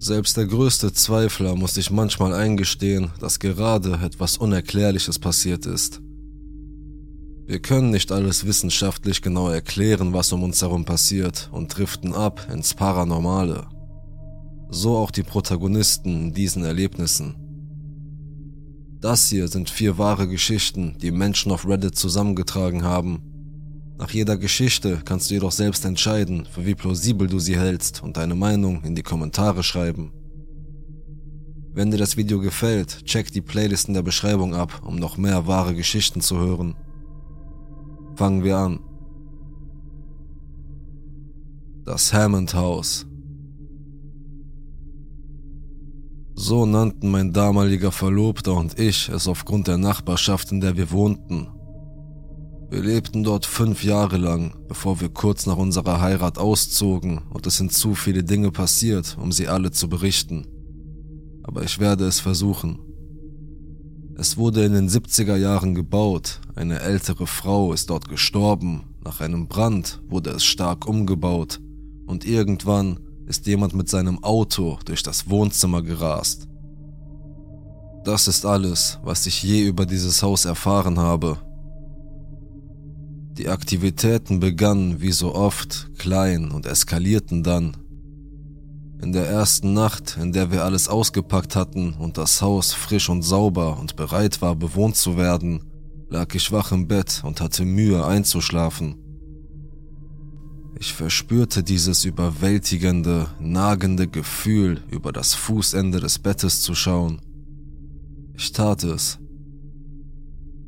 Selbst der größte Zweifler muss sich manchmal eingestehen, dass gerade etwas Unerklärliches passiert ist. Wir können nicht alles wissenschaftlich genau erklären, was um uns herum passiert und driften ab ins Paranormale. So auch die Protagonisten in diesen Erlebnissen. Das hier sind vier wahre Geschichten, die Menschen auf Reddit zusammengetragen haben. Nach jeder Geschichte kannst du jedoch selbst entscheiden, für wie plausibel du sie hältst und deine Meinung in die Kommentare schreiben. Wenn dir das Video gefällt, check die Playlist in der Beschreibung ab, um noch mehr wahre Geschichten zu hören. Fangen wir an. Das Hammond House. So nannten mein damaliger Verlobter und ich es aufgrund der Nachbarschaft, in der wir wohnten. Wir lebten dort fünf Jahre lang, bevor wir kurz nach unserer Heirat auszogen und es sind zu viele Dinge passiert, um sie alle zu berichten. Aber ich werde es versuchen. Es wurde in den 70er Jahren gebaut, eine ältere Frau ist dort gestorben, nach einem Brand wurde es stark umgebaut und irgendwann ist jemand mit seinem Auto durch das Wohnzimmer gerast. Das ist alles, was ich je über dieses Haus erfahren habe. Die Aktivitäten begannen wie so oft klein und eskalierten dann, in der ersten Nacht, in der wir alles ausgepackt hatten und das Haus frisch und sauber und bereit war, bewohnt zu werden, lag ich wach im Bett und hatte Mühe einzuschlafen. Ich verspürte dieses überwältigende, nagende Gefühl, über das Fußende des Bettes zu schauen. Ich tat es.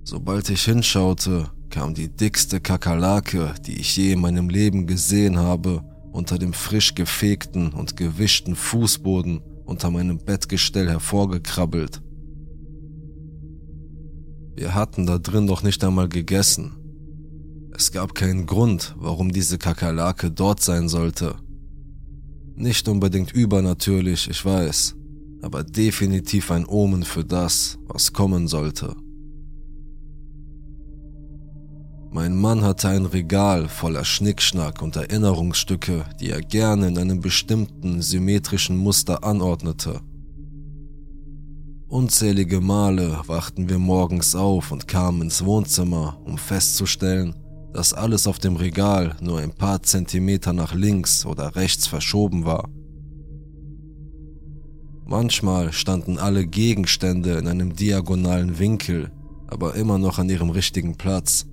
Sobald ich hinschaute, kam die dickste Kakerlake, die ich je in meinem Leben gesehen habe, unter dem frisch gefegten und gewischten Fußboden unter meinem Bettgestell hervorgekrabbelt. Wir hatten da drin doch nicht einmal gegessen. Es gab keinen Grund, warum diese Kakerlake dort sein sollte. Nicht unbedingt übernatürlich, ich weiß, aber definitiv ein Omen für das, was kommen sollte. Mein Mann hatte ein Regal voller Schnickschnack und Erinnerungsstücke, die er gerne in einem bestimmten symmetrischen Muster anordnete. Unzählige Male wachten wir morgens auf und kamen ins Wohnzimmer, um festzustellen, dass alles auf dem Regal nur ein paar Zentimeter nach links oder rechts verschoben war. Manchmal standen alle Gegenstände in einem diagonalen Winkel, aber immer noch an ihrem richtigen Platz.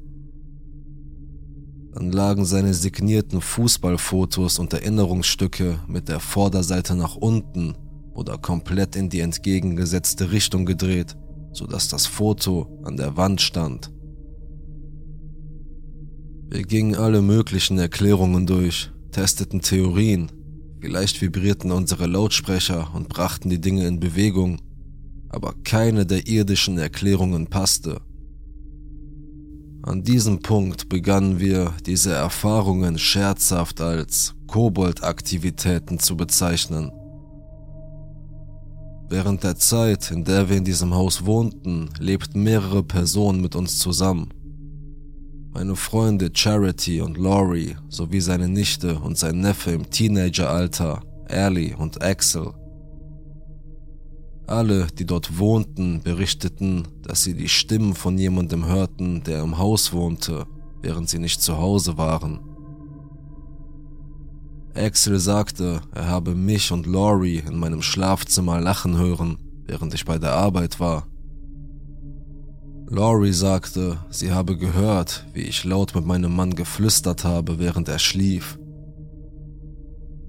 Dann lagen seine signierten Fußballfotos und Erinnerungsstücke mit der Vorderseite nach unten oder komplett in die entgegengesetzte Richtung gedreht, sodass das Foto an der Wand stand. Wir gingen alle möglichen Erklärungen durch, testeten Theorien, vielleicht vibrierten unsere Lautsprecher und brachten die Dinge in Bewegung, aber keine der irdischen Erklärungen passte. An diesem Punkt begannen wir, diese Erfahrungen scherzhaft als Kobold-Aktivitäten zu bezeichnen. Während der Zeit, in der wir in diesem Haus wohnten, lebten mehrere Personen mit uns zusammen. Meine Freunde Charity und Laurie sowie seine Nichte und sein Neffe im Teenageralter, Ellie und Axel. Alle, die dort wohnten, berichteten, dass sie die Stimmen von jemandem hörten, der im Haus wohnte, während sie nicht zu Hause waren. Axel sagte, er habe mich und Laurie in meinem Schlafzimmer lachen hören, während ich bei der Arbeit war. Laurie sagte, sie habe gehört, wie ich laut mit meinem Mann geflüstert habe, während er schlief.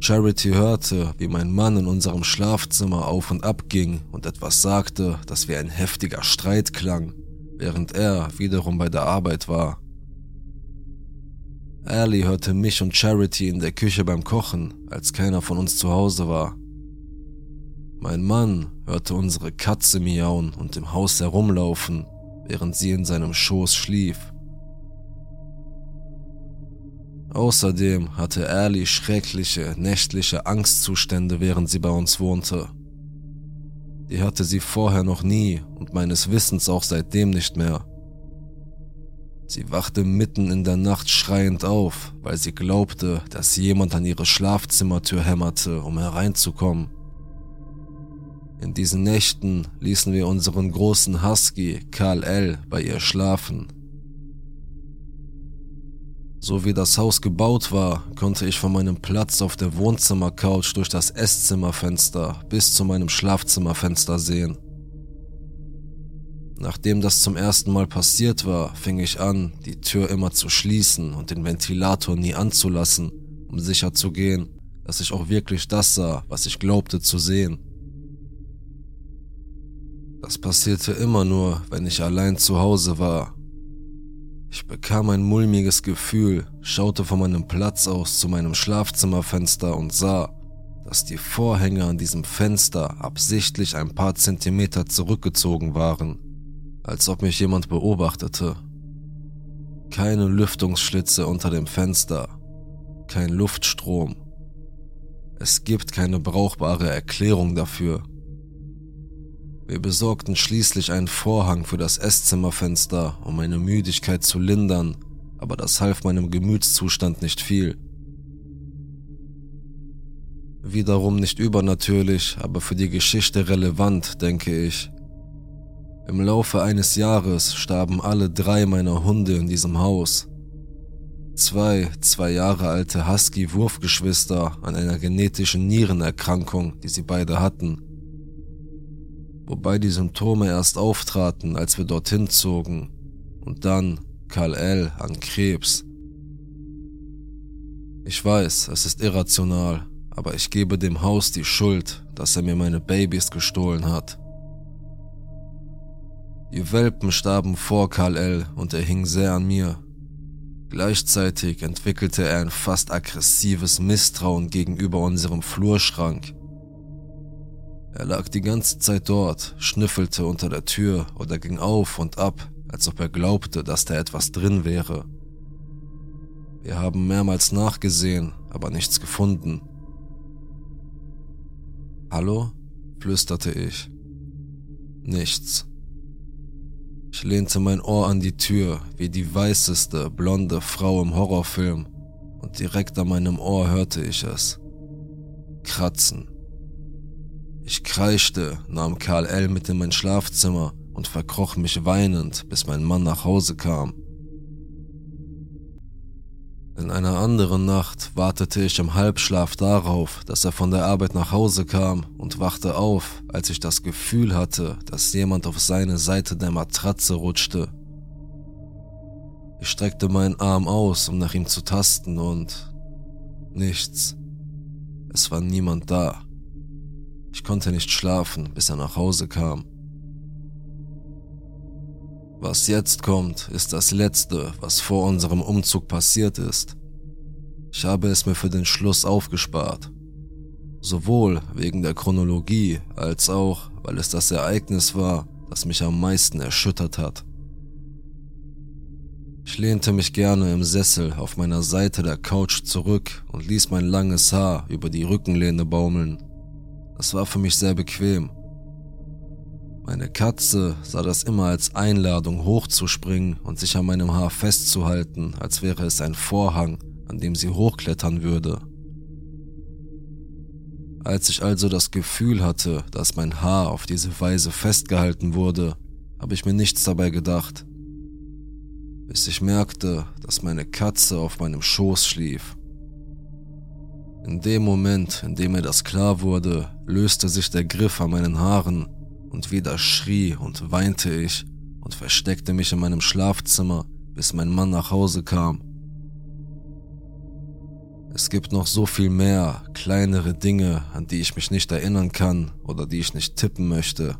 Charity hörte, wie mein Mann in unserem Schlafzimmer auf und ab ging und etwas sagte, das wie ein heftiger Streit klang, während er wiederum bei der Arbeit war. Ali hörte mich und Charity in der Küche beim Kochen, als keiner von uns zu Hause war. Mein Mann hörte unsere Katze miauen und im Haus herumlaufen, während sie in seinem Schoß schlief. Außerdem hatte Ali schreckliche nächtliche Angstzustände, während sie bei uns wohnte. Die hatte sie vorher noch nie und meines Wissens auch seitdem nicht mehr. Sie wachte mitten in der Nacht schreiend auf, weil sie glaubte, dass jemand an ihre Schlafzimmertür hämmerte, um hereinzukommen. In diesen Nächten ließen wir unseren großen Husky Karl L. bei ihr schlafen. So wie das Haus gebaut war, konnte ich von meinem Platz auf der Wohnzimmercouch durch das Esszimmerfenster bis zu meinem Schlafzimmerfenster sehen. Nachdem das zum ersten Mal passiert war, fing ich an, die Tür immer zu schließen und den Ventilator nie anzulassen, um sicher zu gehen, dass ich auch wirklich das sah, was ich glaubte zu sehen. Das passierte immer nur, wenn ich allein zu Hause war. Ich bekam ein mulmiges Gefühl, schaute von meinem Platz aus zu meinem Schlafzimmerfenster und sah, dass die Vorhänge an diesem Fenster absichtlich ein paar Zentimeter zurückgezogen waren als ob mich jemand beobachtete. Keine Lüftungsschlitze unter dem Fenster, kein Luftstrom. Es gibt keine brauchbare Erklärung dafür. Wir besorgten schließlich einen Vorhang für das Esszimmerfenster, um meine Müdigkeit zu lindern, aber das half meinem Gemütszustand nicht viel. Wiederum nicht übernatürlich, aber für die Geschichte relevant, denke ich, im Laufe eines Jahres starben alle drei meiner Hunde in diesem Haus. Zwei, zwei Jahre alte Husky-Wurfgeschwister an einer genetischen Nierenerkrankung, die sie beide hatten. Wobei die Symptome erst auftraten, als wir dorthin zogen. Und dann Karl L. an Krebs. Ich weiß, es ist irrational, aber ich gebe dem Haus die Schuld, dass er mir meine Babys gestohlen hat. Die Welpen starben vor Karl L. und er hing sehr an mir. Gleichzeitig entwickelte er ein fast aggressives Misstrauen gegenüber unserem Flurschrank. Er lag die ganze Zeit dort, schnüffelte unter der Tür oder ging auf und ab, als ob er glaubte, dass da etwas drin wäre. Wir haben mehrmals nachgesehen, aber nichts gefunden. Hallo? flüsterte ich. Nichts. Ich lehnte mein Ohr an die Tür wie die weißeste, blonde Frau im Horrorfilm und direkt an meinem Ohr hörte ich es. Kratzen. Ich kreischte, nahm Karl L. mit in mein Schlafzimmer und verkroch mich weinend, bis mein Mann nach Hause kam. In einer anderen Nacht wartete ich im Halbschlaf darauf, dass er von der Arbeit nach Hause kam und wachte auf, als ich das Gefühl hatte, dass jemand auf seine Seite der Matratze rutschte. Ich streckte meinen Arm aus, um nach ihm zu tasten und nichts. Es war niemand da. Ich konnte nicht schlafen, bis er nach Hause kam. Was jetzt kommt, ist das Letzte, was vor unserem Umzug passiert ist. Ich habe es mir für den Schluss aufgespart. Sowohl wegen der Chronologie als auch, weil es das Ereignis war, das mich am meisten erschüttert hat. Ich lehnte mich gerne im Sessel auf meiner Seite der Couch zurück und ließ mein langes Haar über die Rückenlehne baumeln. Das war für mich sehr bequem meine Katze sah das immer als Einladung hochzuspringen und sich an meinem Haar festzuhalten, als wäre es ein Vorhang, an dem sie hochklettern würde. Als ich also das Gefühl hatte, dass mein Haar auf diese Weise festgehalten wurde, habe ich mir nichts dabei gedacht, bis ich merkte, dass meine Katze auf meinem Schoß schlief. In dem Moment, in dem mir das klar wurde, löste sich der Griff an meinen Haaren und wieder schrie und weinte ich und versteckte mich in meinem Schlafzimmer, bis mein Mann nach Hause kam. Es gibt noch so viel mehr kleinere Dinge, an die ich mich nicht erinnern kann oder die ich nicht tippen möchte.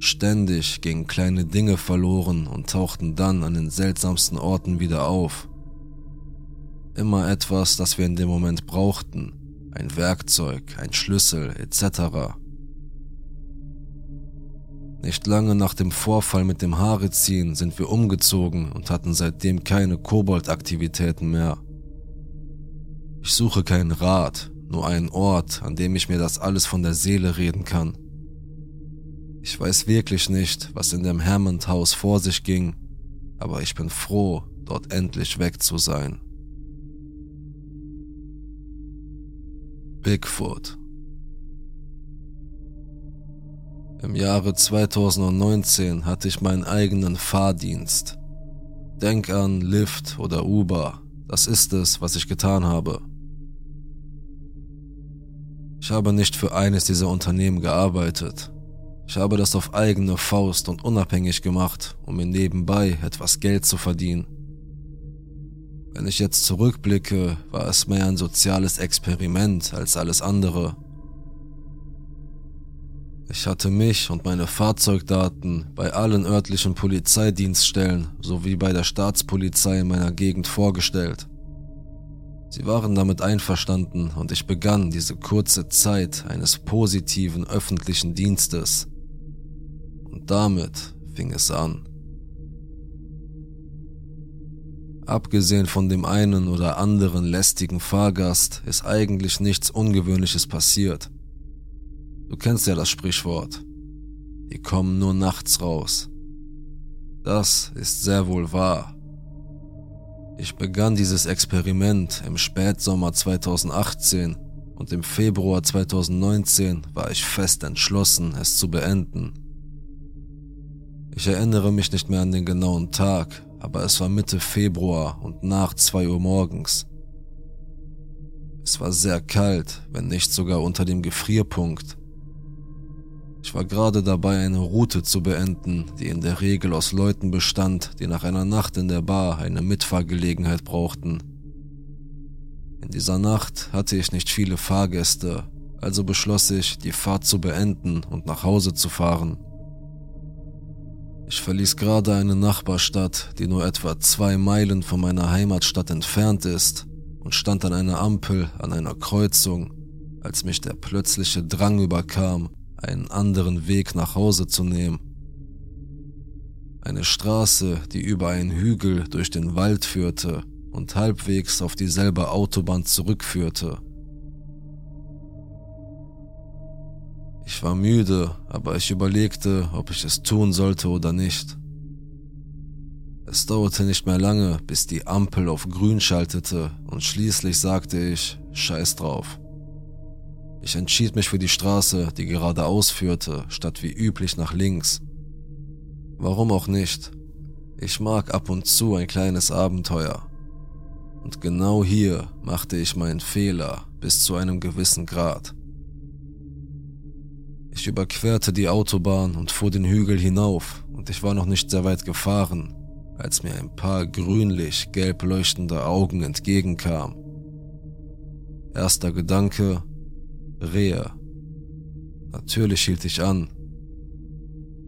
Ständig gingen kleine Dinge verloren und tauchten dann an den seltsamsten Orten wieder auf. Immer etwas, das wir in dem Moment brauchten, ein Werkzeug, ein Schlüssel etc. Nicht lange nach dem Vorfall mit dem Haareziehen sind wir umgezogen und hatten seitdem keine Kobold-Aktivitäten mehr. Ich suche keinen Rat, nur einen Ort, an dem ich mir das alles von der Seele reden kann. Ich weiß wirklich nicht, was in dem Hammond-Haus vor sich ging, aber ich bin froh, dort endlich weg zu sein. Bigfoot Im Jahre 2019 hatte ich meinen eigenen Fahrdienst. Denk an Lyft oder Uber. Das ist es, was ich getan habe. Ich habe nicht für eines dieser Unternehmen gearbeitet. Ich habe das auf eigene Faust und unabhängig gemacht, um mir nebenbei etwas Geld zu verdienen. Wenn ich jetzt zurückblicke, war es mehr ein soziales Experiment als alles andere. Ich hatte mich und meine Fahrzeugdaten bei allen örtlichen Polizeidienststellen sowie bei der Staatspolizei in meiner Gegend vorgestellt. Sie waren damit einverstanden und ich begann diese kurze Zeit eines positiven öffentlichen Dienstes. Und damit fing es an. Abgesehen von dem einen oder anderen lästigen Fahrgast ist eigentlich nichts Ungewöhnliches passiert. Du kennst ja das Sprichwort. Die kommen nur nachts raus. Das ist sehr wohl wahr. Ich begann dieses Experiment im Spätsommer 2018 und im Februar 2019 war ich fest entschlossen, es zu beenden. Ich erinnere mich nicht mehr an den genauen Tag, aber es war Mitte Februar und nach zwei Uhr morgens. Es war sehr kalt, wenn nicht sogar unter dem Gefrierpunkt. Ich war gerade dabei, eine Route zu beenden, die in der Regel aus Leuten bestand, die nach einer Nacht in der Bar eine Mitfahrgelegenheit brauchten. In dieser Nacht hatte ich nicht viele Fahrgäste, also beschloss ich, die Fahrt zu beenden und nach Hause zu fahren. Ich verließ gerade eine Nachbarstadt, die nur etwa zwei Meilen von meiner Heimatstadt entfernt ist, und stand an einer Ampel an einer Kreuzung, als mich der plötzliche Drang überkam, einen anderen Weg nach Hause zu nehmen. Eine Straße, die über einen Hügel durch den Wald führte und halbwegs auf dieselbe Autobahn zurückführte. Ich war müde, aber ich überlegte, ob ich es tun sollte oder nicht. Es dauerte nicht mehr lange, bis die Ampel auf grün schaltete und schließlich sagte ich, scheiß drauf. Ich entschied mich für die Straße, die geradeaus führte, statt wie üblich nach links. Warum auch nicht? Ich mag ab und zu ein kleines Abenteuer. Und genau hier machte ich meinen Fehler bis zu einem gewissen Grad. Ich überquerte die Autobahn und fuhr den Hügel hinauf, und ich war noch nicht sehr weit gefahren, als mir ein paar grünlich gelb leuchtende Augen entgegenkamen. Erster Gedanke, Rehe. Natürlich hielt ich an.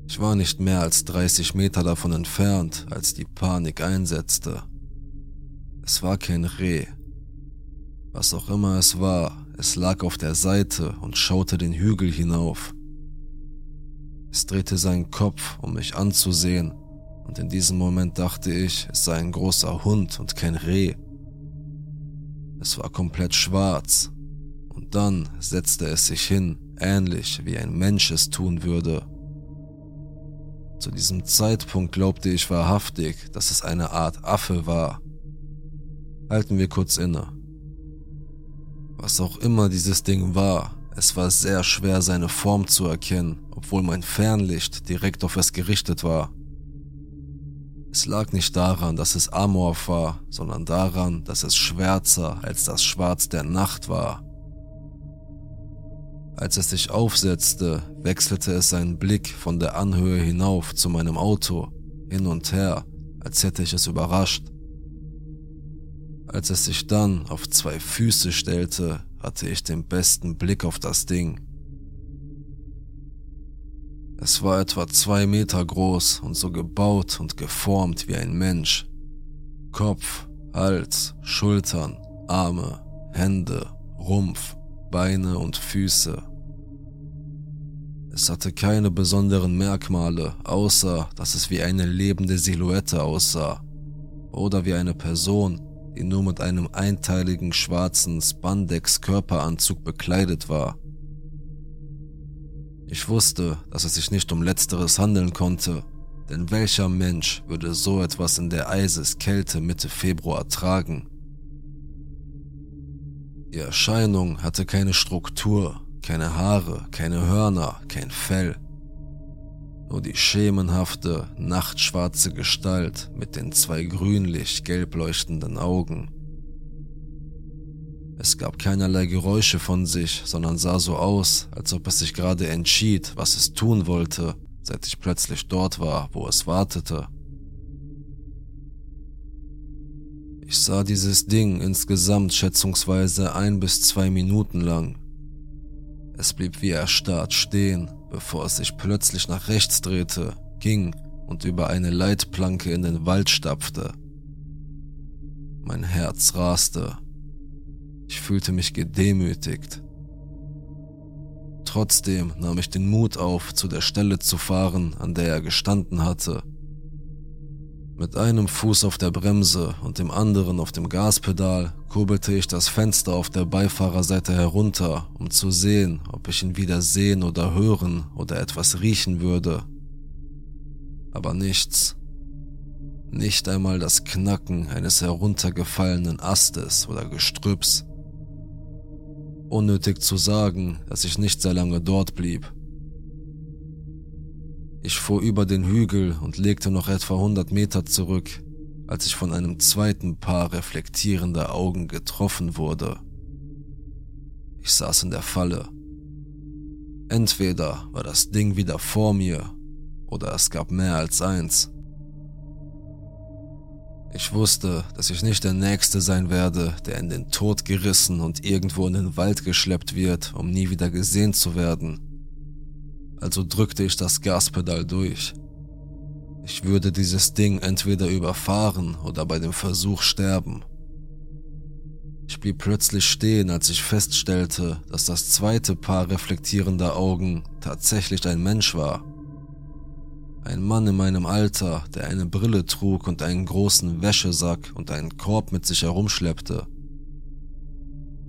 Ich war nicht mehr als 30 Meter davon entfernt, als die Panik einsetzte. Es war kein Reh. Was auch immer es war, es lag auf der Seite und schaute den Hügel hinauf. Es drehte seinen Kopf, um mich anzusehen, und in diesem Moment dachte ich, es sei ein großer Hund und kein Reh. Es war komplett schwarz, und dann setzte es sich hin, ähnlich wie ein Mensch es tun würde. Zu diesem Zeitpunkt glaubte ich wahrhaftig, dass es eine Art Affe war. Halten wir kurz inne. Was auch immer dieses Ding war, es war sehr schwer seine Form zu erkennen, obwohl mein Fernlicht direkt auf es gerichtet war. Es lag nicht daran, dass es amorph war, sondern daran, dass es schwärzer als das Schwarz der Nacht war. Als es sich aufsetzte, wechselte es seinen Blick von der Anhöhe hinauf zu meinem Auto, hin und her, als hätte ich es überrascht. Als es sich dann auf zwei Füße stellte, hatte ich den besten Blick auf das Ding. Es war etwa zwei Meter groß und so gebaut und geformt wie ein Mensch. Kopf, Hals, Schultern, Arme, Hände, Rumpf, Beine und Füße. Es hatte keine besonderen Merkmale, außer dass es wie eine lebende Silhouette aussah oder wie eine Person, die nur mit einem einteiligen schwarzen Spandex-Körperanzug bekleidet war. Ich wusste, dass es sich nicht um letzteres handeln konnte, denn welcher Mensch würde so etwas in der Eiseskälte Mitte Februar tragen? Die Erscheinung hatte keine Struktur, keine Haare, keine Hörner, kein Fell. Nur die schemenhafte, nachtschwarze Gestalt mit den zwei grünlich-gelb leuchtenden Augen. Es gab keinerlei Geräusche von sich, sondern sah so aus, als ob es sich gerade entschied, was es tun wollte, seit ich plötzlich dort war, wo es wartete. Ich sah dieses Ding insgesamt schätzungsweise ein bis zwei Minuten lang. Es blieb wie erstarrt stehen, bevor es sich plötzlich nach rechts drehte, ging und über eine Leitplanke in den Wald stapfte. Mein Herz raste. Ich fühlte mich gedemütigt. Trotzdem nahm ich den Mut auf, zu der Stelle zu fahren, an der er gestanden hatte. Mit einem Fuß auf der Bremse und dem anderen auf dem Gaspedal kurbelte ich das Fenster auf der Beifahrerseite herunter, um zu sehen, ob ich ihn wieder sehen oder hören oder etwas riechen würde. Aber nichts. Nicht einmal das Knacken eines heruntergefallenen Astes oder Gestrüpps. Unnötig zu sagen, dass ich nicht sehr lange dort blieb. Ich fuhr über den Hügel und legte noch etwa 100 Meter zurück, als ich von einem zweiten Paar reflektierender Augen getroffen wurde. Ich saß in der Falle. Entweder war das Ding wieder vor mir oder es gab mehr als eins. Ich wusste, dass ich nicht der Nächste sein werde, der in den Tod gerissen und irgendwo in den Wald geschleppt wird, um nie wieder gesehen zu werden. Also drückte ich das Gaspedal durch. Ich würde dieses Ding entweder überfahren oder bei dem Versuch sterben. Ich blieb plötzlich stehen, als ich feststellte, dass das zweite Paar reflektierender Augen tatsächlich ein Mensch war. Ein Mann in meinem Alter, der eine Brille trug und einen großen Wäschesack und einen Korb mit sich herumschleppte.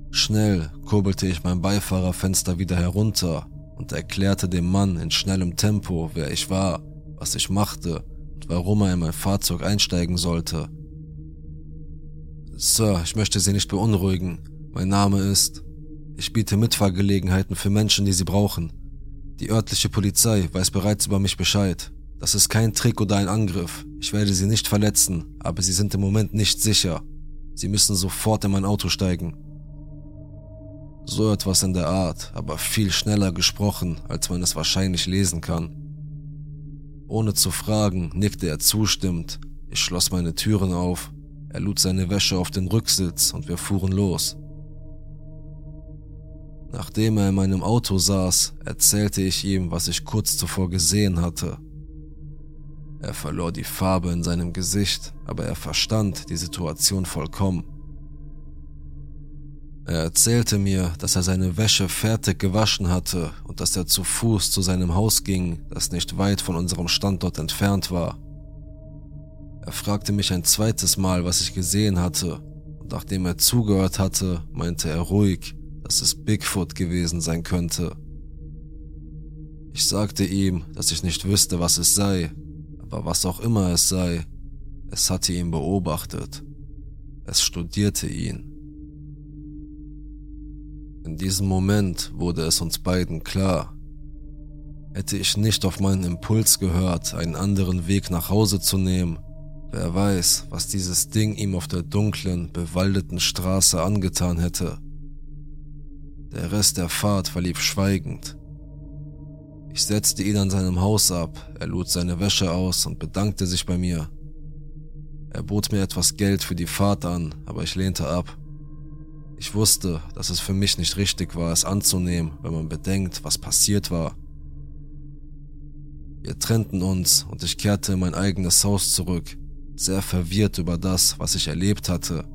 Schnell kurbelte ich mein Beifahrerfenster wieder herunter und erklärte dem Mann in schnellem Tempo, wer ich war, was ich machte und warum er in mein Fahrzeug einsteigen sollte. Sir, ich möchte Sie nicht beunruhigen. Mein Name ist. Ich biete Mitfahrgelegenheiten für Menschen, die sie brauchen. Die örtliche Polizei weiß bereits über mich Bescheid. Das ist kein Trick oder ein Angriff. Ich werde sie nicht verletzen, aber sie sind im Moment nicht sicher. Sie müssen sofort in mein Auto steigen. So etwas in der Art, aber viel schneller gesprochen, als man es wahrscheinlich lesen kann. Ohne zu fragen, nickte er zustimmend. Ich schloss meine Türen auf. Er lud seine Wäsche auf den Rücksitz und wir fuhren los. Nachdem er in meinem Auto saß, erzählte ich ihm, was ich kurz zuvor gesehen hatte. Er verlor die Farbe in seinem Gesicht, aber er verstand die Situation vollkommen. Er erzählte mir, dass er seine Wäsche fertig gewaschen hatte und dass er zu Fuß zu seinem Haus ging, das nicht weit von unserem Standort entfernt war. Er fragte mich ein zweites Mal, was ich gesehen hatte, und nachdem er zugehört hatte, meinte er ruhig, dass es Bigfoot gewesen sein könnte. Ich sagte ihm, dass ich nicht wüsste, was es sei, aber was auch immer es sei, es hatte ihn beobachtet. Es studierte ihn. In diesem Moment wurde es uns beiden klar. Hätte ich nicht auf meinen Impuls gehört, einen anderen Weg nach Hause zu nehmen, wer weiß, was dieses Ding ihm auf der dunklen, bewaldeten Straße angetan hätte. Der Rest der Fahrt verlief schweigend. Ich setzte ihn an seinem Haus ab, er lud seine Wäsche aus und bedankte sich bei mir. Er bot mir etwas Geld für die Fahrt an, aber ich lehnte ab. Ich wusste, dass es für mich nicht richtig war, es anzunehmen, wenn man bedenkt, was passiert war. Wir trennten uns und ich kehrte in mein eigenes Haus zurück, sehr verwirrt über das, was ich erlebt hatte.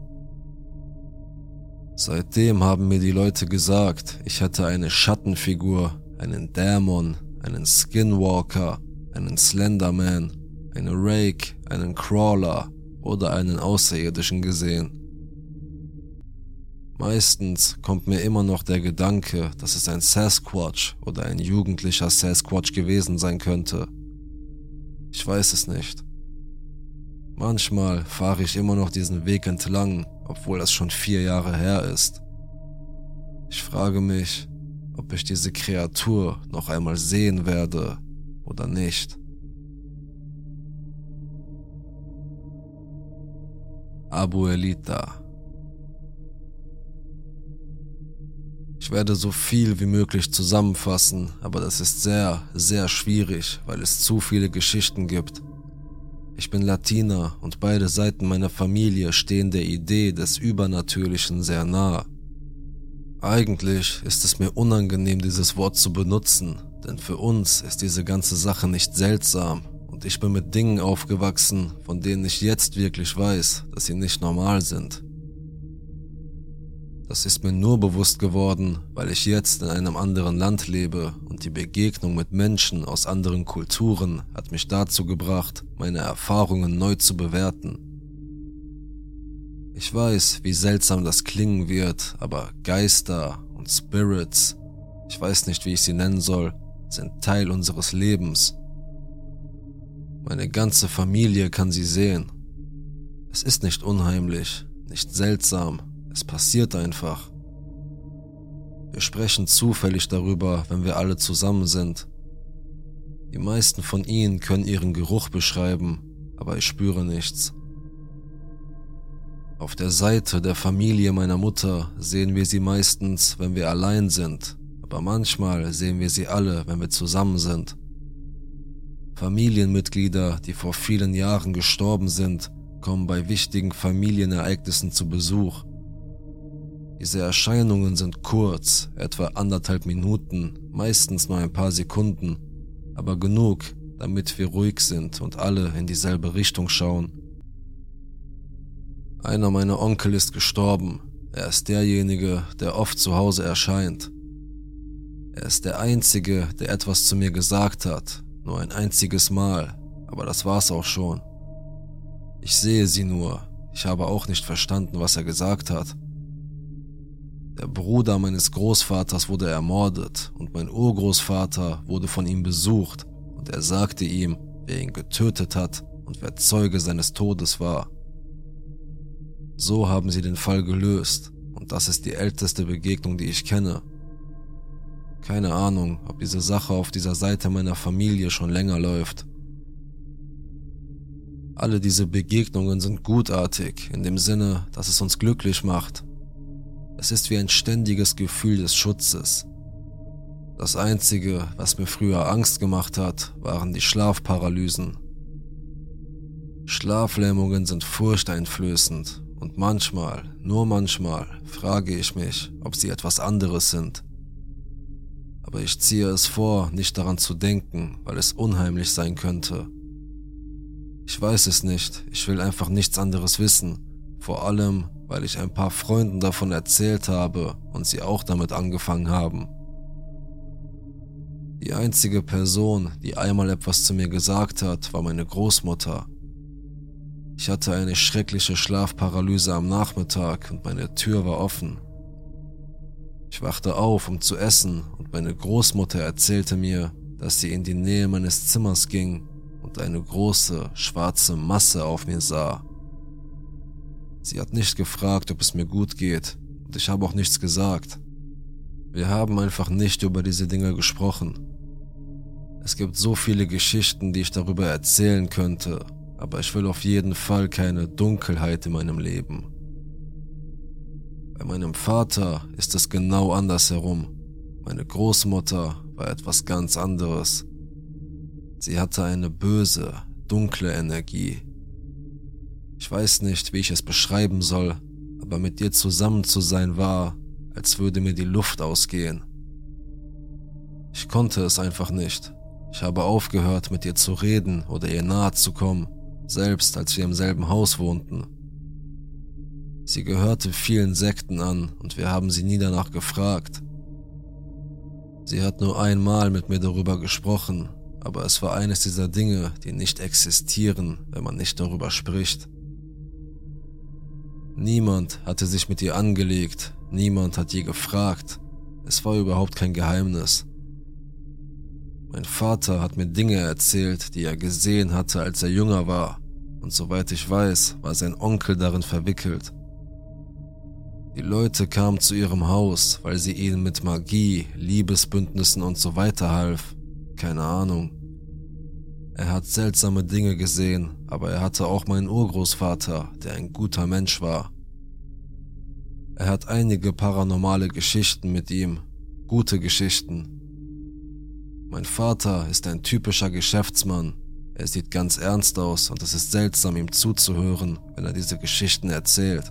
Seitdem haben mir die Leute gesagt, ich hätte eine Schattenfigur, einen Dämon, einen Skinwalker, einen Slenderman, eine Rake, einen Crawler oder einen Außerirdischen gesehen. Meistens kommt mir immer noch der Gedanke, dass es ein Sasquatch oder ein jugendlicher Sasquatch gewesen sein könnte. Ich weiß es nicht. Manchmal fahre ich immer noch diesen Weg entlang, obwohl das schon vier Jahre her ist. Ich frage mich, ob ich diese Kreatur noch einmal sehen werde oder nicht. Abuelita. Ich werde so viel wie möglich zusammenfassen, aber das ist sehr, sehr schwierig, weil es zu viele Geschichten gibt. Ich bin Latina und beide Seiten meiner Familie stehen der Idee des Übernatürlichen sehr nahe. Eigentlich ist es mir unangenehm, dieses Wort zu benutzen, denn für uns ist diese ganze Sache nicht seltsam und ich bin mit Dingen aufgewachsen, von denen ich jetzt wirklich weiß, dass sie nicht normal sind. Das ist mir nur bewusst geworden, weil ich jetzt in einem anderen Land lebe und die Begegnung mit Menschen aus anderen Kulturen hat mich dazu gebracht, meine Erfahrungen neu zu bewerten. Ich weiß, wie seltsam das klingen wird, aber Geister und Spirits, ich weiß nicht, wie ich sie nennen soll, sind Teil unseres Lebens. Meine ganze Familie kann sie sehen. Es ist nicht unheimlich, nicht seltsam, es passiert einfach. Wir sprechen zufällig darüber, wenn wir alle zusammen sind. Die meisten von ihnen können ihren Geruch beschreiben, aber ich spüre nichts. Auf der Seite der Familie meiner Mutter sehen wir sie meistens, wenn wir allein sind, aber manchmal sehen wir sie alle, wenn wir zusammen sind. Familienmitglieder, die vor vielen Jahren gestorben sind, kommen bei wichtigen Familienereignissen zu Besuch diese Erscheinungen sind kurz, etwa anderthalb Minuten, meistens nur ein paar Sekunden, aber genug, damit wir ruhig sind und alle in dieselbe Richtung schauen. Einer meiner Onkel ist gestorben. Er ist derjenige, der oft zu Hause erscheint. Er ist der Einzige, der etwas zu mir gesagt hat, nur ein einziges Mal, aber das war's auch schon. Ich sehe sie nur, ich habe auch nicht verstanden, was er gesagt hat. Der Bruder meines Großvaters wurde ermordet und mein Urgroßvater wurde von ihm besucht und er sagte ihm, wer ihn getötet hat und wer Zeuge seines Todes war. So haben sie den Fall gelöst und das ist die älteste Begegnung, die ich kenne. Keine Ahnung, ob diese Sache auf dieser Seite meiner Familie schon länger läuft. Alle diese Begegnungen sind gutartig, in dem Sinne, dass es uns glücklich macht es ist wie ein ständiges Gefühl des Schutzes. Das Einzige, was mir früher Angst gemacht hat, waren die Schlafparalysen. Schlaflähmungen sind furchteinflößend und manchmal, nur manchmal, frage ich mich, ob sie etwas anderes sind. Aber ich ziehe es vor, nicht daran zu denken, weil es unheimlich sein könnte. Ich weiß es nicht, ich will einfach nichts anderes wissen, vor allem, weil ich ein paar Freunden davon erzählt habe und sie auch damit angefangen haben. Die einzige Person, die einmal etwas zu mir gesagt hat, war meine Großmutter. Ich hatte eine schreckliche Schlafparalyse am Nachmittag und meine Tür war offen. Ich wachte auf, um zu essen, und meine Großmutter erzählte mir, dass sie in die Nähe meines Zimmers ging und eine große, schwarze Masse auf mir sah. Sie hat nicht gefragt, ob es mir gut geht, und ich habe auch nichts gesagt. Wir haben einfach nicht über diese Dinge gesprochen. Es gibt so viele Geschichten, die ich darüber erzählen könnte, aber ich will auf jeden Fall keine Dunkelheit in meinem Leben. Bei meinem Vater ist es genau andersherum. Meine Großmutter war etwas ganz anderes. Sie hatte eine böse, dunkle Energie, ich weiß nicht, wie ich es beschreiben soll, aber mit dir zusammen zu sein war, als würde mir die Luft ausgehen. Ich konnte es einfach nicht. Ich habe aufgehört, mit ihr zu reden oder ihr nahe zu kommen, selbst als wir im selben Haus wohnten. Sie gehörte vielen Sekten an und wir haben sie nie danach gefragt. Sie hat nur einmal mit mir darüber gesprochen, aber es war eines dieser Dinge, die nicht existieren, wenn man nicht darüber spricht. Niemand hatte sich mit ihr angelegt, niemand hat je gefragt. Es war überhaupt kein Geheimnis. Mein Vater hat mir Dinge erzählt, die er gesehen hatte, als er jünger war, und soweit ich weiß, war sein Onkel darin verwickelt. Die Leute kamen zu ihrem Haus, weil sie ihnen mit Magie, Liebesbündnissen und so weiter half. Keine Ahnung. Er hat seltsame Dinge gesehen, aber er hatte auch meinen Urgroßvater, der ein guter Mensch war. Er hat einige paranormale Geschichten mit ihm, gute Geschichten. Mein Vater ist ein typischer Geschäftsmann. Er sieht ganz ernst aus und es ist seltsam, ihm zuzuhören, wenn er diese Geschichten erzählt.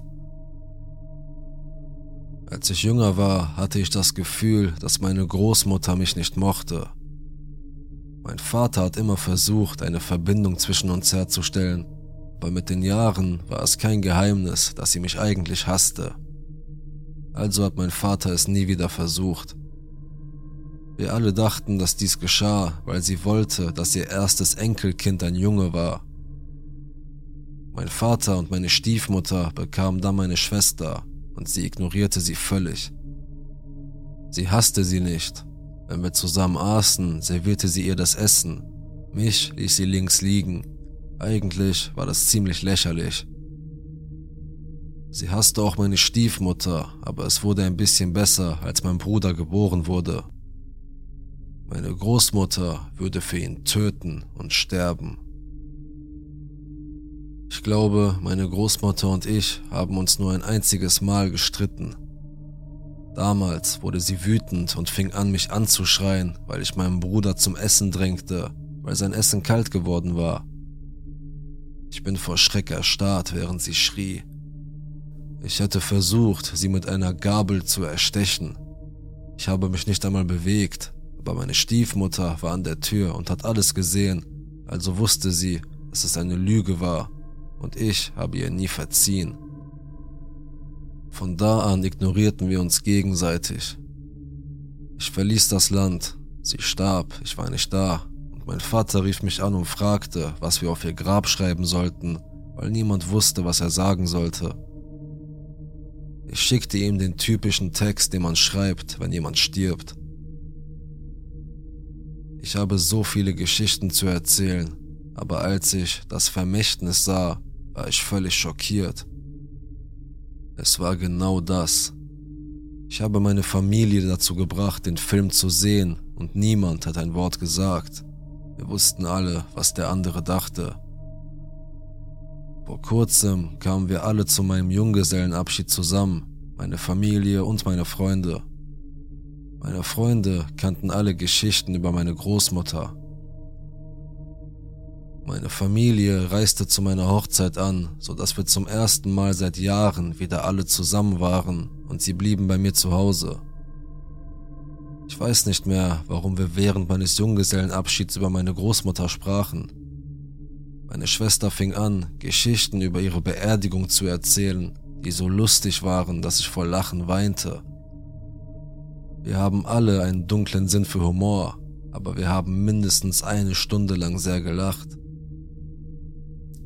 Als ich jünger war, hatte ich das Gefühl, dass meine Großmutter mich nicht mochte. Mein Vater hat immer versucht, eine Verbindung zwischen uns herzustellen, aber mit den Jahren war es kein Geheimnis, dass sie mich eigentlich hasste. Also hat mein Vater es nie wieder versucht. Wir alle dachten, dass dies geschah, weil sie wollte, dass ihr erstes Enkelkind ein Junge war. Mein Vater und meine Stiefmutter bekamen dann meine Schwester, und sie ignorierte sie völlig. Sie hasste sie nicht. Wenn wir zusammen aßen, servierte sie ihr das Essen. Mich ließ sie links liegen. Eigentlich war das ziemlich lächerlich. Sie hasste auch meine Stiefmutter, aber es wurde ein bisschen besser, als mein Bruder geboren wurde. Meine Großmutter würde für ihn töten und sterben. Ich glaube, meine Großmutter und ich haben uns nur ein einziges Mal gestritten. Damals wurde sie wütend und fing an, mich anzuschreien, weil ich meinen Bruder zum Essen drängte, weil sein Essen kalt geworden war. Ich bin vor Schreck erstarrt, während sie schrie. Ich hätte versucht, sie mit einer Gabel zu erstechen. Ich habe mich nicht einmal bewegt, aber meine Stiefmutter war an der Tür und hat alles gesehen, also wusste sie, dass es eine Lüge war und ich habe ihr nie verziehen. Von da an ignorierten wir uns gegenseitig. Ich verließ das Land, sie starb, ich war nicht da, und mein Vater rief mich an und fragte, was wir auf ihr Grab schreiben sollten, weil niemand wusste, was er sagen sollte. Ich schickte ihm den typischen Text, den man schreibt, wenn jemand stirbt. Ich habe so viele Geschichten zu erzählen, aber als ich das Vermächtnis sah, war ich völlig schockiert. Es war genau das. Ich habe meine Familie dazu gebracht, den Film zu sehen und niemand hat ein Wort gesagt. Wir wussten alle, was der andere dachte. Vor kurzem kamen wir alle zu meinem Junggesellenabschied zusammen, meine Familie und meine Freunde. Meine Freunde kannten alle Geschichten über meine Großmutter meine Familie reiste zu meiner Hochzeit an, so dass wir zum ersten Mal seit Jahren wieder alle zusammen waren und sie blieben bei mir zu Hause. Ich weiß nicht mehr, warum wir während meines Junggesellenabschieds über meine Großmutter sprachen. Meine Schwester fing an, Geschichten über ihre Beerdigung zu erzählen, die so lustig waren, dass ich vor Lachen weinte. Wir haben alle einen dunklen Sinn für Humor, aber wir haben mindestens eine Stunde lang sehr gelacht.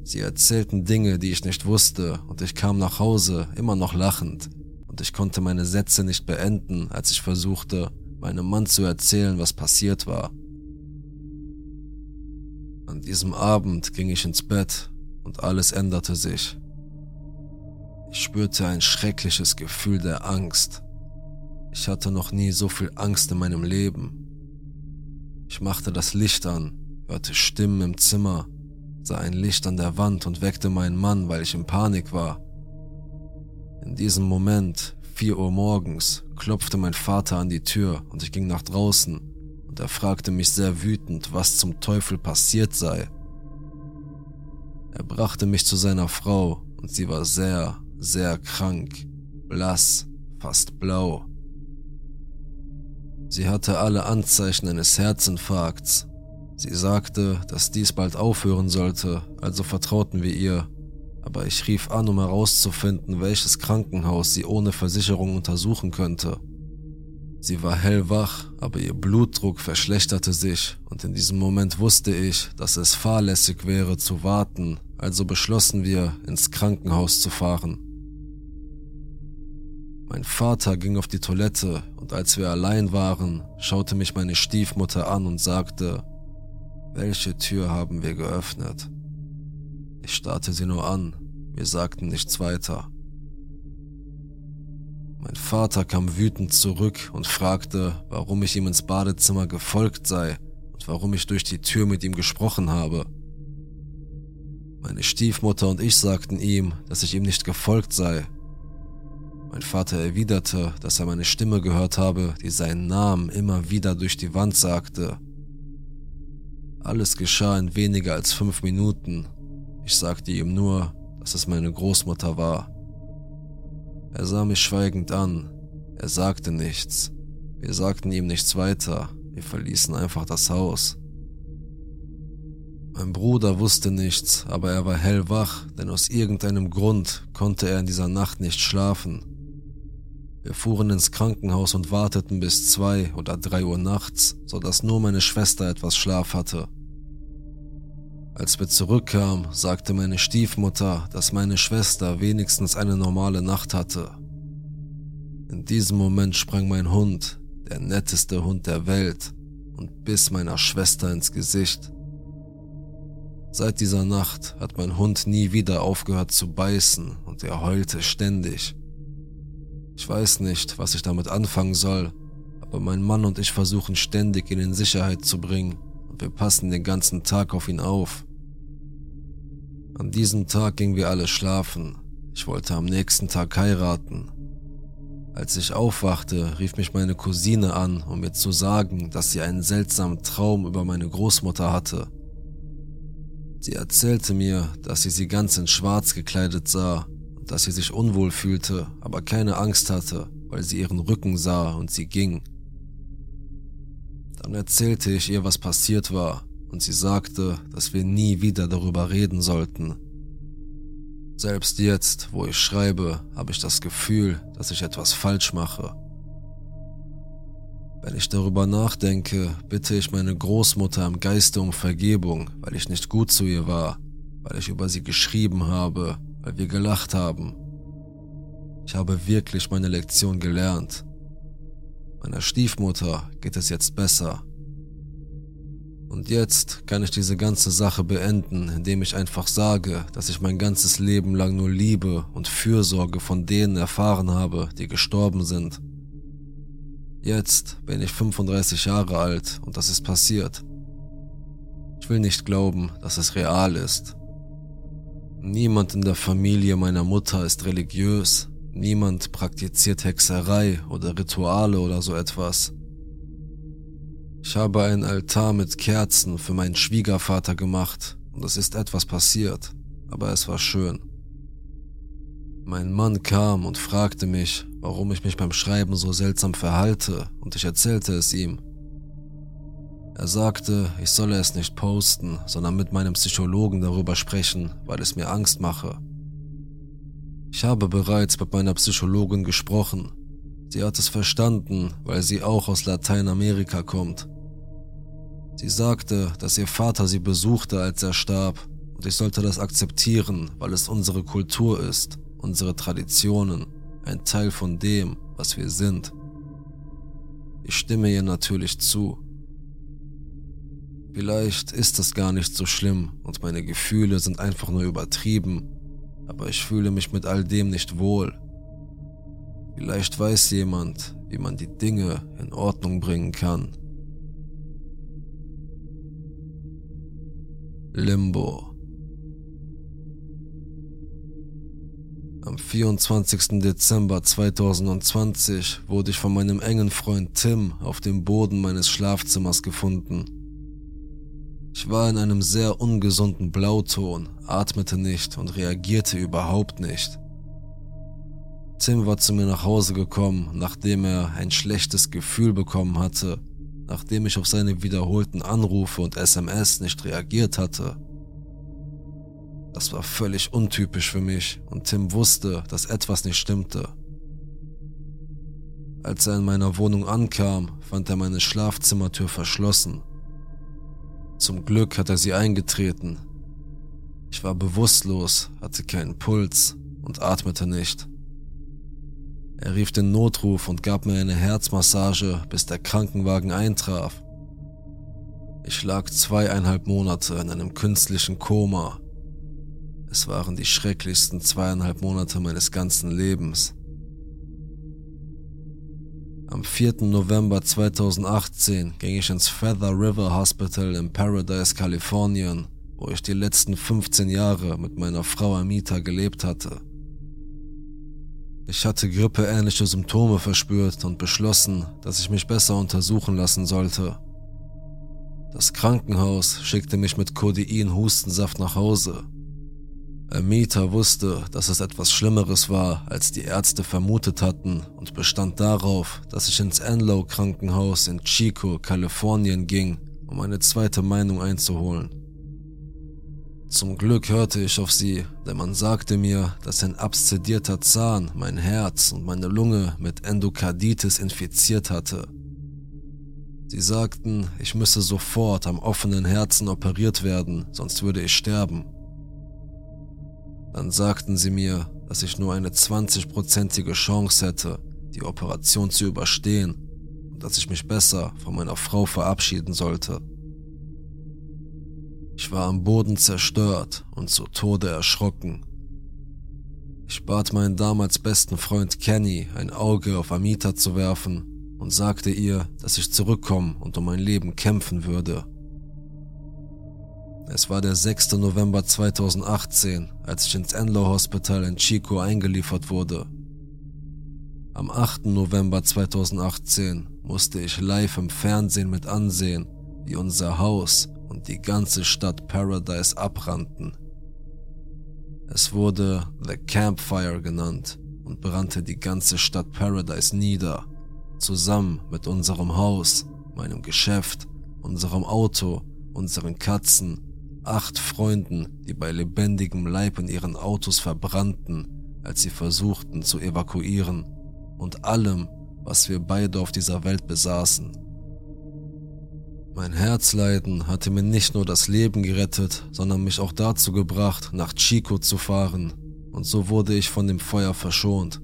Sie erzählten Dinge, die ich nicht wusste, und ich kam nach Hause immer noch lachend, und ich konnte meine Sätze nicht beenden, als ich versuchte, meinem Mann zu erzählen, was passiert war. An diesem Abend ging ich ins Bett und alles änderte sich. Ich spürte ein schreckliches Gefühl der Angst. Ich hatte noch nie so viel Angst in meinem Leben. Ich machte das Licht an, hörte Stimmen im Zimmer sah ein Licht an der Wand und weckte meinen Mann, weil ich in Panik war. In diesem Moment, vier Uhr morgens, klopfte mein Vater an die Tür und ich ging nach draußen und er fragte mich sehr wütend, was zum Teufel passiert sei. Er brachte mich zu seiner Frau und sie war sehr, sehr krank, blass, fast blau. Sie hatte alle Anzeichen eines Herzinfarkts Sie sagte, dass dies bald aufhören sollte, also vertrauten wir ihr, aber ich rief an, um herauszufinden, welches Krankenhaus sie ohne Versicherung untersuchen könnte. Sie war hellwach, aber ihr Blutdruck verschlechterte sich und in diesem Moment wusste ich, dass es fahrlässig wäre zu warten, also beschlossen wir, ins Krankenhaus zu fahren. Mein Vater ging auf die Toilette und als wir allein waren, schaute mich meine Stiefmutter an und sagte, welche Tür haben wir geöffnet? Ich starrte sie nur an, wir sagten nichts weiter. Mein Vater kam wütend zurück und fragte, warum ich ihm ins Badezimmer gefolgt sei und warum ich durch die Tür mit ihm gesprochen habe. Meine Stiefmutter und ich sagten ihm, dass ich ihm nicht gefolgt sei. Mein Vater erwiderte, dass er meine Stimme gehört habe, die seinen Namen immer wieder durch die Wand sagte. Alles geschah in weniger als fünf Minuten. Ich sagte ihm nur, dass es meine Großmutter war. Er sah mich schweigend an. Er sagte nichts. Wir sagten ihm nichts weiter. Wir verließen einfach das Haus. Mein Bruder wusste nichts, aber er war hellwach, denn aus irgendeinem Grund konnte er in dieser Nacht nicht schlafen. Wir fuhren ins Krankenhaus und warteten bis zwei oder drei Uhr nachts, so dass nur meine Schwester etwas Schlaf hatte. Als wir zurückkamen, sagte meine Stiefmutter, dass meine Schwester wenigstens eine normale Nacht hatte. In diesem Moment sprang mein Hund, der netteste Hund der Welt, und biss meiner Schwester ins Gesicht. Seit dieser Nacht hat mein Hund nie wieder aufgehört zu beißen und er heulte ständig. Ich weiß nicht, was ich damit anfangen soll, aber mein Mann und ich versuchen ständig ihn in Sicherheit zu bringen und wir passen den ganzen Tag auf ihn auf. An diesem Tag gingen wir alle schlafen. Ich wollte am nächsten Tag heiraten. Als ich aufwachte, rief mich meine Cousine an, um mir zu sagen, dass sie einen seltsamen Traum über meine Großmutter hatte. Sie erzählte mir, dass sie sie ganz in Schwarz gekleidet sah und dass sie sich unwohl fühlte, aber keine Angst hatte, weil sie ihren Rücken sah und sie ging. Dann erzählte ich ihr, was passiert war, und sie sagte, dass wir nie wieder darüber reden sollten. Selbst jetzt, wo ich schreibe, habe ich das Gefühl, dass ich etwas falsch mache. Wenn ich darüber nachdenke, bitte ich meine Großmutter im Geiste um Vergebung, weil ich nicht gut zu ihr war, weil ich über sie geschrieben habe, weil wir gelacht haben. Ich habe wirklich meine Lektion gelernt. Meiner Stiefmutter geht es jetzt besser. Und jetzt kann ich diese ganze Sache beenden, indem ich einfach sage, dass ich mein ganzes Leben lang nur Liebe und Fürsorge von denen erfahren habe, die gestorben sind. Jetzt bin ich 35 Jahre alt und das ist passiert. Ich will nicht glauben, dass es real ist. Niemand in der Familie meiner Mutter ist religiös, niemand praktiziert Hexerei oder Rituale oder so etwas. Ich habe einen Altar mit Kerzen für meinen Schwiegervater gemacht und es ist etwas passiert, aber es war schön. Mein Mann kam und fragte mich, warum ich mich beim Schreiben so seltsam verhalte, und ich erzählte es ihm. Er sagte, ich solle es nicht posten, sondern mit meinem Psychologen darüber sprechen, weil es mir Angst mache. Ich habe bereits mit meiner Psychologin gesprochen. Sie hat es verstanden, weil sie auch aus Lateinamerika kommt. Sie sagte, dass ihr Vater sie besuchte, als er starb, und ich sollte das akzeptieren, weil es unsere Kultur ist unsere Traditionen, ein Teil von dem, was wir sind. Ich stimme ihr natürlich zu. Vielleicht ist es gar nicht so schlimm und meine Gefühle sind einfach nur übertrieben, aber ich fühle mich mit all dem nicht wohl. Vielleicht weiß jemand, wie man die Dinge in Ordnung bringen kann. Limbo Am 24. Dezember 2020 wurde ich von meinem engen Freund Tim auf dem Boden meines Schlafzimmers gefunden. Ich war in einem sehr ungesunden Blauton, atmete nicht und reagierte überhaupt nicht. Tim war zu mir nach Hause gekommen, nachdem er ein schlechtes Gefühl bekommen hatte, nachdem ich auf seine wiederholten Anrufe und SMS nicht reagiert hatte. Das war völlig untypisch für mich und Tim wusste, dass etwas nicht stimmte. Als er in meiner Wohnung ankam, fand er meine Schlafzimmertür verschlossen. Zum Glück hat er sie eingetreten. Ich war bewusstlos, hatte keinen Puls und atmete nicht. Er rief den Notruf und gab mir eine Herzmassage, bis der Krankenwagen eintraf. Ich lag zweieinhalb Monate in einem künstlichen Koma es waren die schrecklichsten zweieinhalb Monate meines ganzen Lebens. Am 4. November 2018 ging ich ins Feather River Hospital in Paradise, Kalifornien, wo ich die letzten 15 Jahre mit meiner Frau Amita gelebt hatte. Ich hatte grippeähnliche Symptome verspürt und beschlossen, dass ich mich besser untersuchen lassen sollte. Das Krankenhaus schickte mich mit Codein-Hustensaft nach Hause. Amita wusste, dass es etwas Schlimmeres war, als die Ärzte vermutet hatten und bestand darauf, dass ich ins Enlow Krankenhaus in Chico, Kalifornien ging, um eine zweite Meinung einzuholen. Zum Glück hörte ich auf sie, denn man sagte mir, dass ein abszedierter Zahn mein Herz und meine Lunge mit Endokarditis infiziert hatte. Sie sagten, ich müsse sofort am offenen Herzen operiert werden, sonst würde ich sterben. Dann sagten sie mir, dass ich nur eine 20-prozentige Chance hätte, die Operation zu überstehen und dass ich mich besser von meiner Frau verabschieden sollte. Ich war am Boden zerstört und zu Tode erschrocken. Ich bat meinen damals besten Freund Kenny, ein Auge auf Amita zu werfen und sagte ihr, dass ich zurückkommen und um mein Leben kämpfen würde. Es war der 6. November 2018, als ich ins Enlow Hospital in Chico eingeliefert wurde. Am 8. November 2018 musste ich live im Fernsehen mit ansehen, wie unser Haus und die ganze Stadt Paradise abbrannten. Es wurde The Campfire genannt und brannte die ganze Stadt Paradise nieder, zusammen mit unserem Haus, meinem Geschäft, unserem Auto, unseren Katzen, acht Freunden, die bei lebendigem Leib in ihren Autos verbrannten, als sie versuchten zu evakuieren, und allem, was wir beide auf dieser Welt besaßen. Mein Herzleiden hatte mir nicht nur das Leben gerettet, sondern mich auch dazu gebracht, nach Chico zu fahren, und so wurde ich von dem Feuer verschont.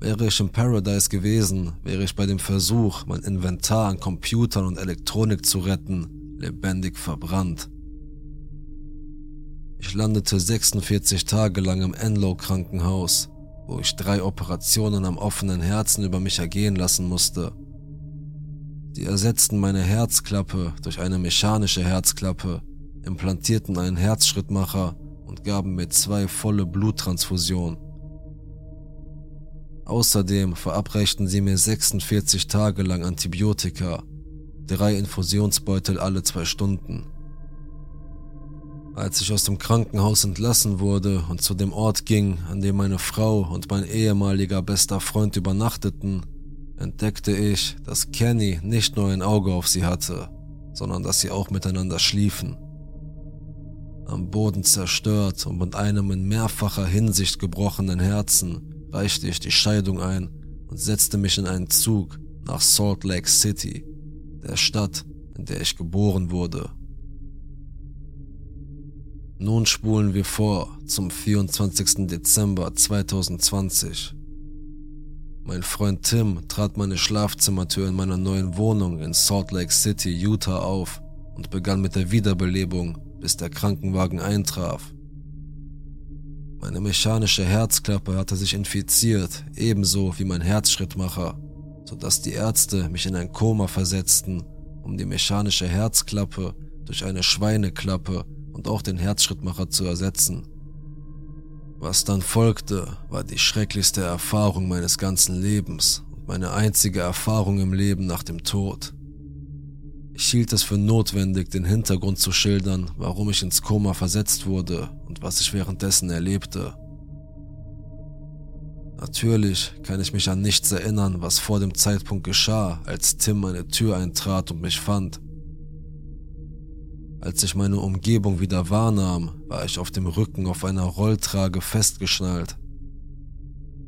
Wäre ich im Paradise gewesen, wäre ich bei dem Versuch, mein Inventar an Computern und Elektronik zu retten, lebendig verbrannt. Ich landete 46 Tage lang im Enlow Krankenhaus, wo ich drei Operationen am offenen Herzen über mich ergehen lassen musste Sie ersetzten meine Herzklappe durch eine mechanische Herzklappe, implantierten einen Herzschrittmacher und gaben mir zwei volle Bluttransfusionen. Außerdem verabreichten sie mir 46 Tage lang Antibiotika, drei Infusionsbeutel alle zwei Stunden. Als ich aus dem Krankenhaus entlassen wurde und zu dem Ort ging, an dem meine Frau und mein ehemaliger bester Freund übernachteten, entdeckte ich, dass Kenny nicht nur ein Auge auf sie hatte, sondern dass sie auch miteinander schliefen. Am Boden zerstört und mit einem in mehrfacher Hinsicht gebrochenen Herzen reichte ich die Scheidung ein und setzte mich in einen Zug nach Salt Lake City, der Stadt, in der ich geboren wurde. Nun spulen wir vor zum 24. Dezember 2020. Mein Freund Tim trat meine Schlafzimmertür in meiner neuen Wohnung in Salt Lake City, Utah auf und begann mit der Wiederbelebung, bis der Krankenwagen eintraf. Meine mechanische Herzklappe hatte sich infiziert, ebenso wie mein Herzschrittmacher, sodass die Ärzte mich in ein Koma versetzten, um die mechanische Herzklappe durch eine Schweineklappe und auch den Herzschrittmacher zu ersetzen. Was dann folgte, war die schrecklichste Erfahrung meines ganzen Lebens und meine einzige Erfahrung im Leben nach dem Tod. Ich hielt es für notwendig, den Hintergrund zu schildern, warum ich ins Koma versetzt wurde und was ich währenddessen erlebte. Natürlich kann ich mich an nichts erinnern, was vor dem Zeitpunkt geschah, als Tim meine Tür eintrat und mich fand. Als ich meine Umgebung wieder wahrnahm, war ich auf dem Rücken auf einer Rolltrage festgeschnallt.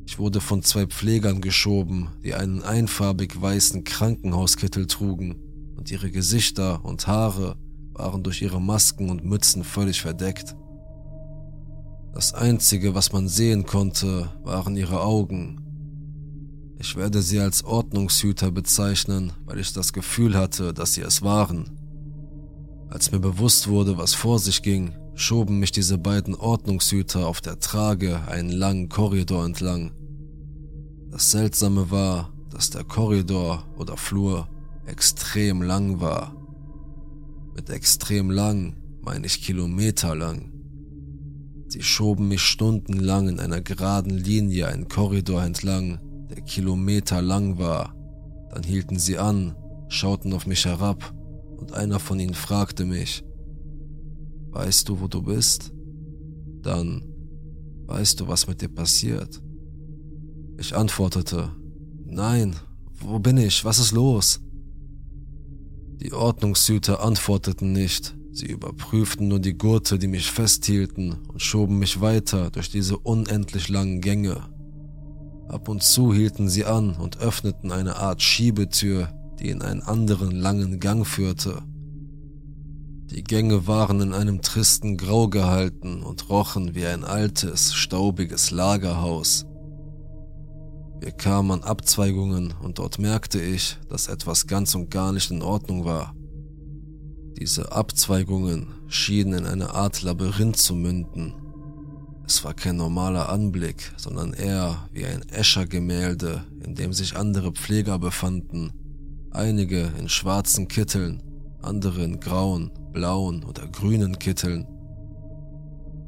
Ich wurde von zwei Pflegern geschoben, die einen einfarbig weißen Krankenhauskittel trugen, und ihre Gesichter und Haare waren durch ihre Masken und Mützen völlig verdeckt. Das Einzige, was man sehen konnte, waren ihre Augen. Ich werde sie als Ordnungshüter bezeichnen, weil ich das Gefühl hatte, dass sie es waren. Als mir bewusst wurde, was vor sich ging, schoben mich diese beiden Ordnungshüter auf der Trage einen langen Korridor entlang. Das Seltsame war, dass der Korridor oder Flur extrem lang war. Mit extrem lang meine ich kilometerlang. Sie schoben mich stundenlang in einer geraden Linie einen Korridor entlang, der kilometerlang war. Dann hielten sie an, schauten auf mich herab und einer von ihnen fragte mich, Weißt du, wo du bist? Dann, weißt du, was mit dir passiert? Ich antwortete, Nein, wo bin ich? Was ist los? Die Ordnungshüter antworteten nicht, sie überprüften nur die Gurte, die mich festhielten und schoben mich weiter durch diese unendlich langen Gänge. Ab und zu hielten sie an und öffneten eine Art Schiebetür, die in einen anderen langen Gang führte. Die Gänge waren in einem tristen Grau gehalten und rochen wie ein altes, staubiges Lagerhaus. Wir kamen an Abzweigungen und dort merkte ich, dass etwas ganz und gar nicht in Ordnung war. Diese Abzweigungen schienen in eine Art Labyrinth zu münden. Es war kein normaler Anblick, sondern eher wie ein Escher-Gemälde, in dem sich andere Pfleger befanden, einige in schwarzen Kitteln, andere in grauen, blauen oder grünen Kitteln.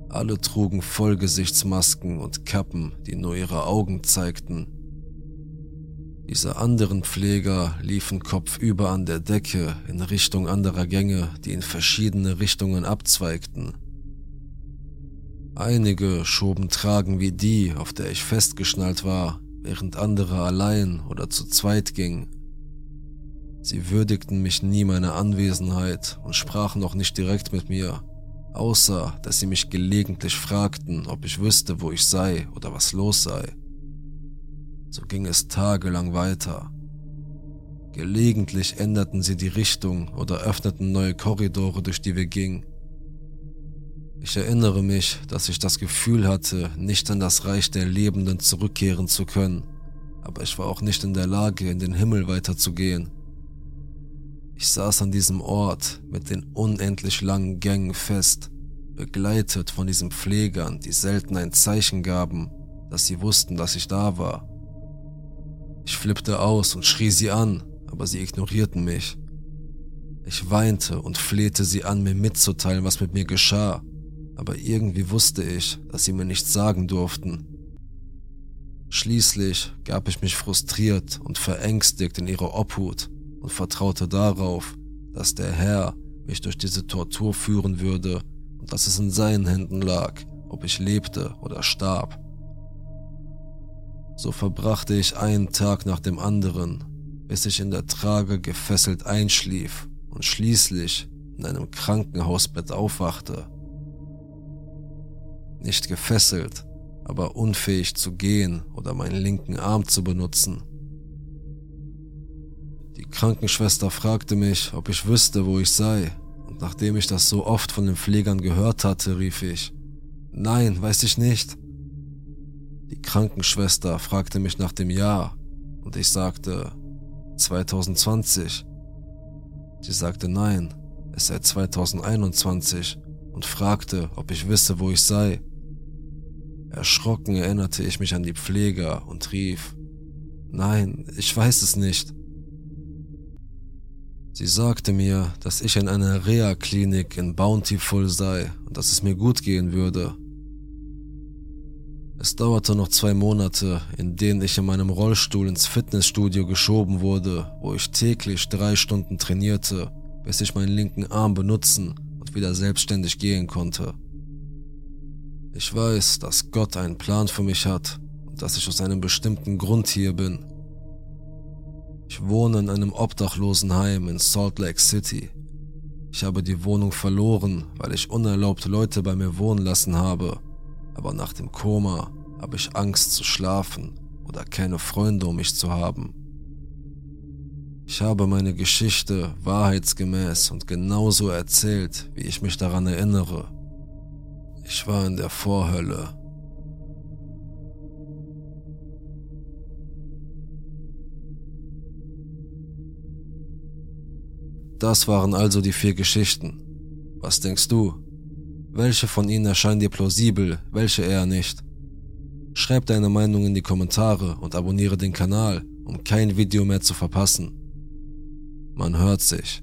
Alle trugen Vollgesichtsmasken und Kappen, die nur ihre Augen zeigten diese anderen Pfleger liefen kopfüber an der Decke in Richtung anderer Gänge, die in verschiedene Richtungen abzweigten. Einige schoben Tragen wie die, auf der ich festgeschnallt war, während andere allein oder zu zweit gingen. Sie würdigten mich nie meiner Anwesenheit und sprachen auch nicht direkt mit mir, außer dass sie mich gelegentlich fragten, ob ich wüsste, wo ich sei oder was los sei. So ging es tagelang weiter. Gelegentlich änderten sie die Richtung oder öffneten neue Korridore, durch die wir gingen. Ich erinnere mich, dass ich das Gefühl hatte, nicht in das Reich der Lebenden zurückkehren zu können, aber ich war auch nicht in der Lage, in den Himmel weiterzugehen. Ich saß an diesem Ort mit den unendlich langen Gängen fest, begleitet von diesen Pflegern, die selten ein Zeichen gaben, dass sie wussten, dass ich da war. Ich flippte aus und schrie sie an, aber sie ignorierten mich. Ich weinte und flehte sie an, mir mitzuteilen, was mit mir geschah, aber irgendwie wusste ich, dass sie mir nichts sagen durften. Schließlich gab ich mich frustriert und verängstigt in ihre Obhut und vertraute darauf, dass der Herr mich durch diese Tortur führen würde und dass es in seinen Händen lag, ob ich lebte oder starb. So verbrachte ich einen Tag nach dem anderen, bis ich in der Trage gefesselt einschlief und schließlich in einem Krankenhausbett aufwachte. Nicht gefesselt, aber unfähig zu gehen oder meinen linken Arm zu benutzen. Krankenschwester fragte mich, ob ich wüsste, wo ich sei, und nachdem ich das so oft von den Pflegern gehört hatte, rief ich, Nein, weiß ich nicht. Die Krankenschwester fragte mich nach dem Jahr und ich sagte 2020. Sie sagte nein, es sei 2021 und fragte, ob ich wisse, wo ich sei. Erschrocken erinnerte ich mich an die Pfleger und rief, nein, ich weiß es nicht. Sie sagte mir, dass ich in einer Reha-Klinik in Bountiful sei und dass es mir gut gehen würde es dauerte noch zwei Monate, in denen ich in meinem Rollstuhl ins Fitnessstudio geschoben wurde, wo ich täglich drei Stunden trainierte, bis ich meinen linken Arm benutzen und wieder selbstständig gehen konnte. Ich weiß, dass Gott einen Plan für mich hat und dass ich aus einem bestimmten Grund hier bin. Ich wohne in einem Obdachlosenheim in Salt Lake City. Ich habe die Wohnung verloren, weil ich unerlaubt Leute bei mir wohnen lassen habe aber nach dem Koma habe ich Angst zu schlafen oder keine Freunde um mich zu haben. Ich habe meine Geschichte wahrheitsgemäß und genauso erzählt, wie ich mich daran erinnere. Ich war in der Vorhölle. Das waren also die vier Geschichten. Was denkst du? Welche von ihnen erscheinen dir plausibel, welche eher nicht? Schreib deine Meinung in die Kommentare und abonniere den Kanal, um kein Video mehr zu verpassen. Man hört sich.